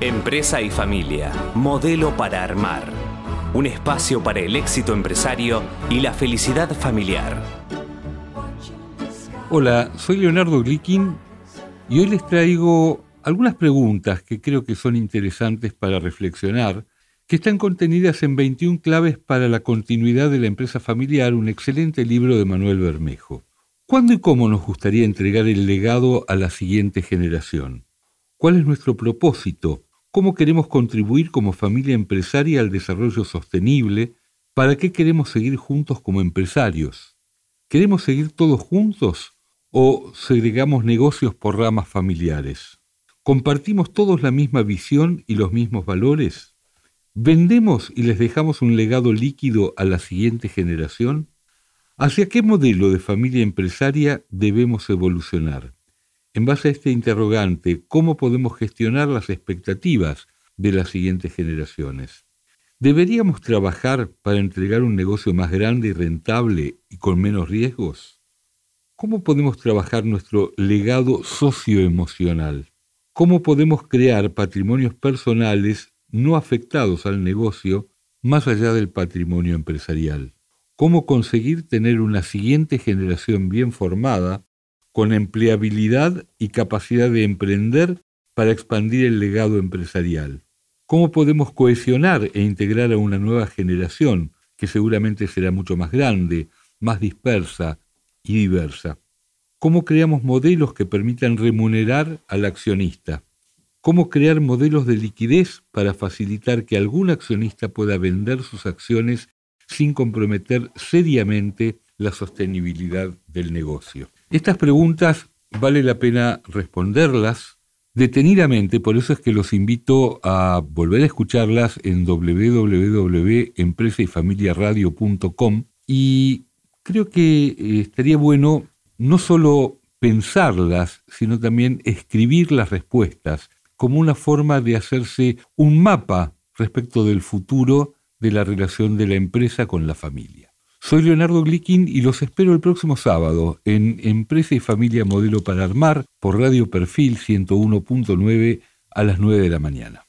Empresa y familia, modelo para armar. Un espacio para el éxito empresario y la felicidad familiar. Hola, soy Leonardo Glikin y hoy les traigo algunas preguntas que creo que son interesantes para reflexionar, que están contenidas en 21 claves para la continuidad de la empresa familiar, un excelente libro de Manuel Bermejo. ¿Cuándo y cómo nos gustaría entregar el legado a la siguiente generación? ¿Cuál es nuestro propósito? ¿Cómo queremos contribuir como familia empresaria al desarrollo sostenible? ¿Para qué queremos seguir juntos como empresarios? ¿Queremos seguir todos juntos o segregamos negocios por ramas familiares? ¿Compartimos todos la misma visión y los mismos valores? ¿Vendemos y les dejamos un legado líquido a la siguiente generación? ¿Hacia qué modelo de familia empresaria debemos evolucionar? En base a este interrogante, ¿cómo podemos gestionar las expectativas de las siguientes generaciones? ¿Deberíamos trabajar para entregar un negocio más grande y rentable y con menos riesgos? ¿Cómo podemos trabajar nuestro legado socioemocional? ¿Cómo podemos crear patrimonios personales no afectados al negocio más allá del patrimonio empresarial? cómo conseguir tener una siguiente generación bien formada, con empleabilidad y capacidad de emprender para expandir el legado empresarial. ¿Cómo podemos cohesionar e integrar a una nueva generación que seguramente será mucho más grande, más dispersa y diversa? ¿Cómo creamos modelos que permitan remunerar al accionista? ¿Cómo crear modelos de liquidez para facilitar que algún accionista pueda vender sus acciones sin comprometer seriamente la sostenibilidad del negocio. Estas preguntas vale la pena responderlas detenidamente, por eso es que los invito a volver a escucharlas en www.empresayfamiliaradio.com y creo que eh, estaría bueno no solo pensarlas, sino también escribir las respuestas como una forma de hacerse un mapa respecto del futuro de la relación de la empresa con la familia. Soy Leonardo Glikin y los espero el próximo sábado en Empresa y Familia Modelo para Armar por Radio Perfil 101.9 a las 9 de la mañana.